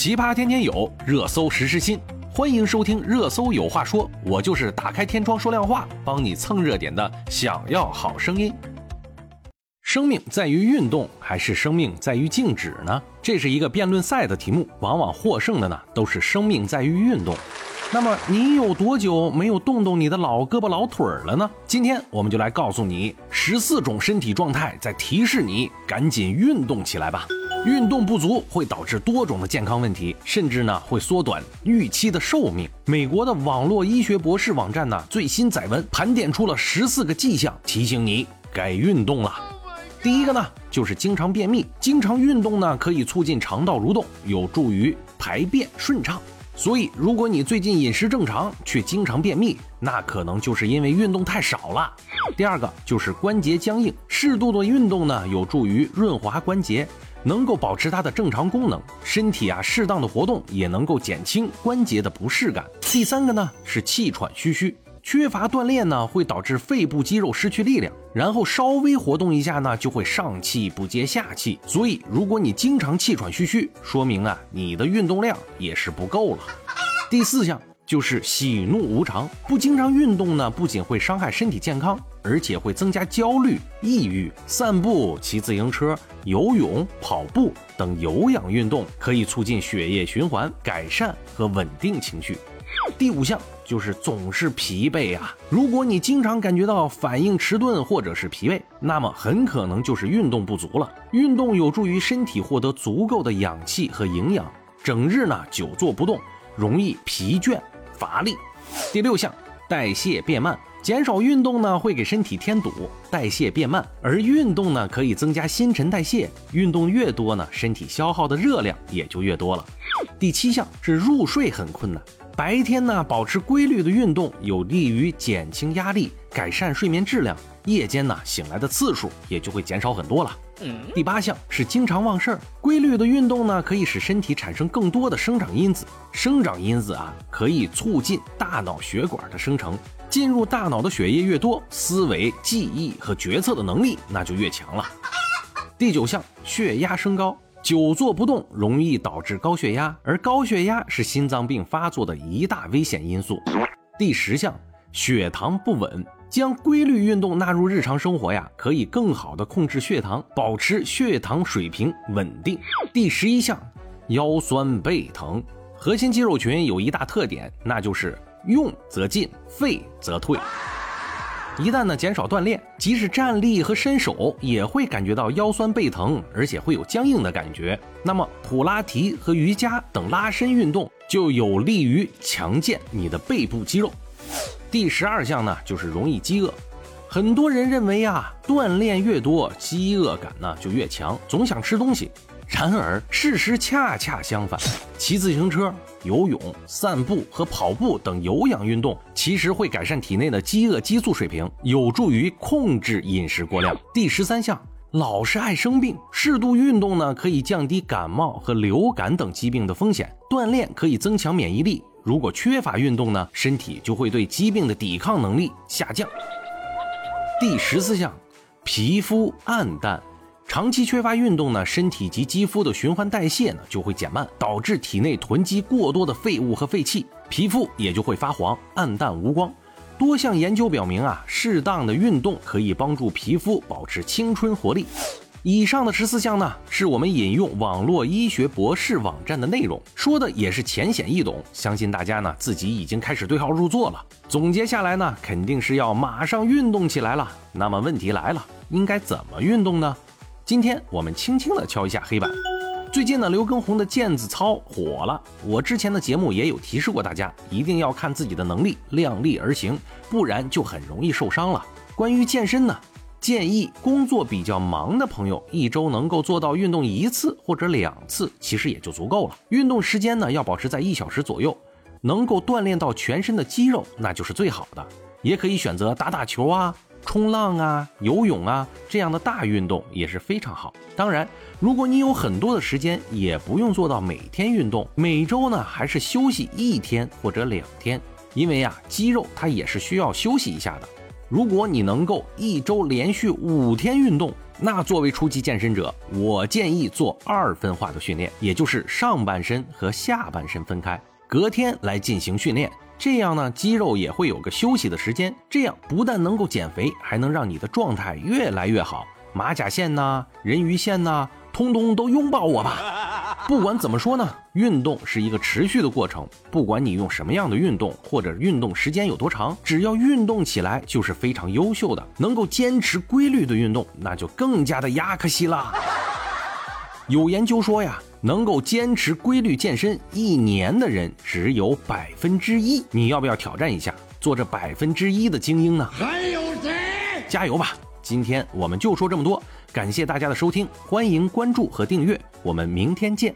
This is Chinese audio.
奇葩天天有，热搜实时新，欢迎收听《热搜有话说》，我就是打开天窗说亮话，帮你蹭热点的。想要好声音，生命在于运动还是生命在于静止呢？这是一个辩论赛的题目，往往获胜的呢都是生命在于运动。那么你有多久没有动动你的老胳膊老腿儿了呢？今天我们就来告诉你十四种身体状态，在提示你赶紧运动起来吧。运动不足会导致多种的健康问题，甚至呢会缩短预期的寿命。美国的网络医学博士网站呢最新载文盘点出了十四个迹象，提醒你该运动了。第一个呢就是经常便秘，经常运动呢可以促进肠道蠕动，有助于排便顺畅。所以，如果你最近饮食正常却经常便秘，那可能就是因为运动太少了。第二个就是关节僵硬，适度的运动呢，有助于润滑关节，能够保持它的正常功能。身体啊，适当的活动也能够减轻关节的不适感。第三个呢是气喘吁吁。缺乏锻炼呢，会导致肺部肌肉失去力量，然后稍微活动一下呢，就会上气不接下气。所以，如果你经常气喘吁吁，说明啊，你的运动量也是不够了。第四项就是喜怒无常，不经常运动呢，不仅会伤害身体健康，而且会增加焦虑、抑郁。散步、骑自行车、游泳、跑步等有氧运动可以促进血液循环，改善和稳定情绪。第五项就是总是疲惫啊！如果你经常感觉到反应迟钝或者是疲惫，那么很可能就是运动不足了。运动有助于身体获得足够的氧气和营养。整日呢久坐不动，容易疲倦乏力。第六项，代谢变慢，减少运动呢会给身体添堵，代谢变慢，而运动呢可以增加新陈代谢。运动越多呢，身体消耗的热量也就越多了。第七项是入睡很困难。白天呢，保持规律的运动有利于减轻压力，改善睡眠质量。夜间呢，醒来的次数也就会减少很多了。第八项是经常忘事儿，规律的运动呢，可以使身体产生更多的生长因子。生长因子啊，可以促进大脑血管的生成，进入大脑的血液越多，思维、记忆和决策的能力那就越强了。第九项，血压升高。久坐不动容易导致高血压，而高血压是心脏病发作的一大危险因素。第十项，血糖不稳，将规律运动纳入日常生活呀，可以更好的控制血糖，保持血糖水平稳定。第十一项，腰酸背疼，核心肌肉群有一大特点，那就是用则进，废则退。一旦呢减少锻炼，即使站立和伸手也会感觉到腰酸背疼，而且会有僵硬的感觉。那么普拉提和瑜伽等拉伸运动就有利于强健你的背部肌肉。第十二项呢就是容易饥饿，很多人认为呀锻炼越多，饥饿感呢就越强，总想吃东西。然而事实恰恰相反，骑自行车。游泳、散步和跑步等有氧运动，其实会改善体内的饥饿激素水平，有助于控制饮食过量。第十三项，老是爱生病，适度运动呢，可以降低感冒和流感等疾病的风险。锻炼可以增强免疫力，如果缺乏运动呢，身体就会对疾病的抵抗能力下降。第十四项，皮肤暗淡。长期缺乏运动呢，身体及肌肤的循环代谢呢就会减慢，导致体内囤积过多的废物和废气，皮肤也就会发黄、暗淡无光。多项研究表明啊，适当的运动可以帮助皮肤保持青春活力。以上的十四项呢，是我们引用网络医学博士网站的内容，说的也是浅显易懂，相信大家呢自己已经开始对号入座了。总结下来呢，肯定是要马上运动起来了。那么问题来了，应该怎么运动呢？今天我们轻轻地敲一下黑板。最近呢，刘畊宏的毽子操火了。我之前的节目也有提示过大家，一定要看自己的能力，量力而行，不然就很容易受伤了。关于健身呢，建议工作比较忙的朋友，一周能够做到运动一次或者两次，其实也就足够了。运动时间呢，要保持在一小时左右，能够锻炼到全身的肌肉，那就是最好的。也可以选择打打球啊。冲浪啊，游泳啊，这样的大运动也是非常好。当然，如果你有很多的时间，也不用做到每天运动，每周呢还是休息一天或者两天，因为呀，肌肉它也是需要休息一下的。如果你能够一周连续五天运动，那作为初级健身者，我建议做二分化的训练，也就是上半身和下半身分开，隔天来进行训练。这样呢，肌肉也会有个休息的时间，这样不但能够减肥，还能让你的状态越来越好。马甲线呐，人鱼线呐，通通都拥抱我吧！不管怎么说呢，运动是一个持续的过程，不管你用什么样的运动，或者运动时间有多长，只要运动起来就是非常优秀的。能够坚持规律的运动，那就更加的亚克西了。有研究说呀。能够坚持规律健身一年的人只有百分之一，你要不要挑战一下，做这百分之一的精英呢？还有谁？加油吧！今天我们就说这么多，感谢大家的收听，欢迎关注和订阅，我们明天见。